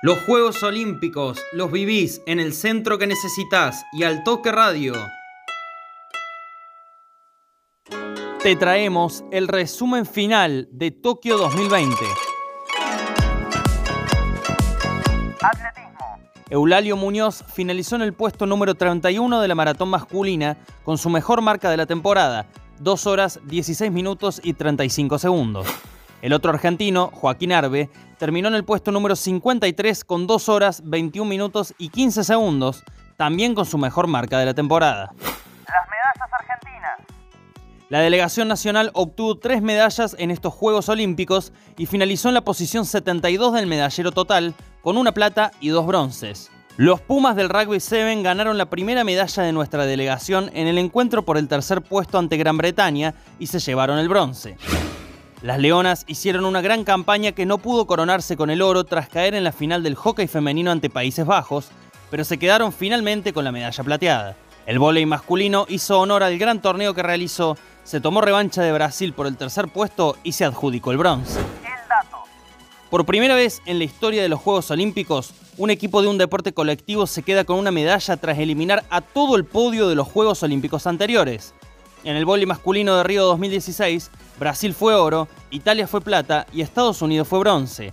Los Juegos Olímpicos los vivís en el centro que necesitas y al toque radio. Te traemos el resumen final de Tokio 2020. Atletismo. Eulalio Muñoz finalizó en el puesto número 31 de la maratón masculina con su mejor marca de la temporada, 2 horas 16 minutos y 35 segundos. El otro argentino, Joaquín Arbe, terminó en el puesto número 53 con 2 horas 21 minutos y 15 segundos, también con su mejor marca de la temporada. Las medallas argentinas. La delegación nacional obtuvo tres medallas en estos Juegos Olímpicos y finalizó en la posición 72 del medallero total, con una plata y dos bronces. Los Pumas del Rugby 7 ganaron la primera medalla de nuestra delegación en el encuentro por el tercer puesto ante Gran Bretaña y se llevaron el bronce. Las Leonas hicieron una gran campaña que no pudo coronarse con el oro tras caer en la final del hockey femenino ante Países Bajos, pero se quedaron finalmente con la medalla plateada. El vóley masculino hizo honor al gran torneo que realizó, se tomó revancha de Brasil por el tercer puesto y se adjudicó el bronce. El dato. Por primera vez en la historia de los Juegos Olímpicos, un equipo de un deporte colectivo se queda con una medalla tras eliminar a todo el podio de los Juegos Olímpicos anteriores. En el vóley masculino de Río 2016, Brasil fue oro, Italia fue plata y Estados Unidos fue bronce.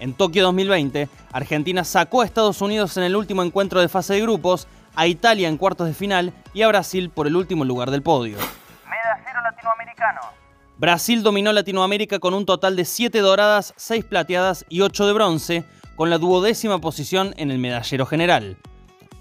En Tokio 2020, Argentina sacó a Estados Unidos en el último encuentro de fase de grupos, a Italia en cuartos de final y a Brasil por el último lugar del podio. Medallero latinoamericano. Brasil dominó Latinoamérica con un total de 7 doradas, 6 plateadas y 8 de bronce, con la duodécima posición en el medallero general.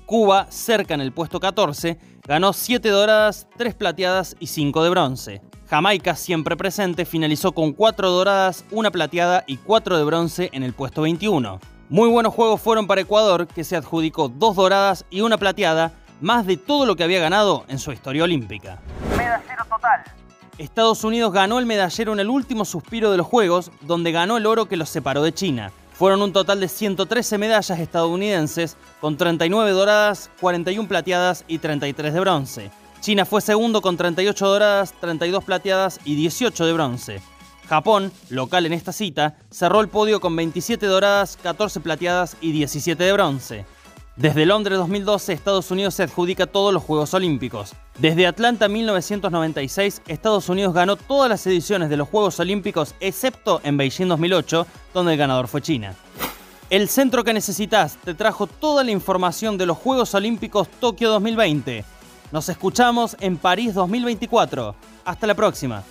Cuba, cerca en el puesto 14, ganó 7 doradas, 3 plateadas y 5 de bronce. Jamaica, siempre presente, finalizó con 4 doradas, 1 plateada y 4 de bronce en el puesto 21. Muy buenos juegos fueron para Ecuador, que se adjudicó 2 doradas y 1 plateada, más de todo lo que había ganado en su historia olímpica. Medallero total. Estados Unidos ganó el medallero en el último suspiro de los Juegos, donde ganó el oro que los separó de China. Fueron un total de 113 medallas estadounidenses, con 39 doradas, 41 plateadas y 33 de bronce. China fue segundo con 38 doradas, 32 plateadas y 18 de bronce. Japón, local en esta cita, cerró el podio con 27 doradas, 14 plateadas y 17 de bronce. Desde Londres 2012, Estados Unidos se adjudica todos los Juegos Olímpicos. Desde Atlanta 1996, Estados Unidos ganó todas las ediciones de los Juegos Olímpicos, excepto en Beijing 2008, donde el ganador fue China. El centro que necesitas te trajo toda la información de los Juegos Olímpicos Tokio 2020. Nos escuchamos en París 2024. Hasta la próxima.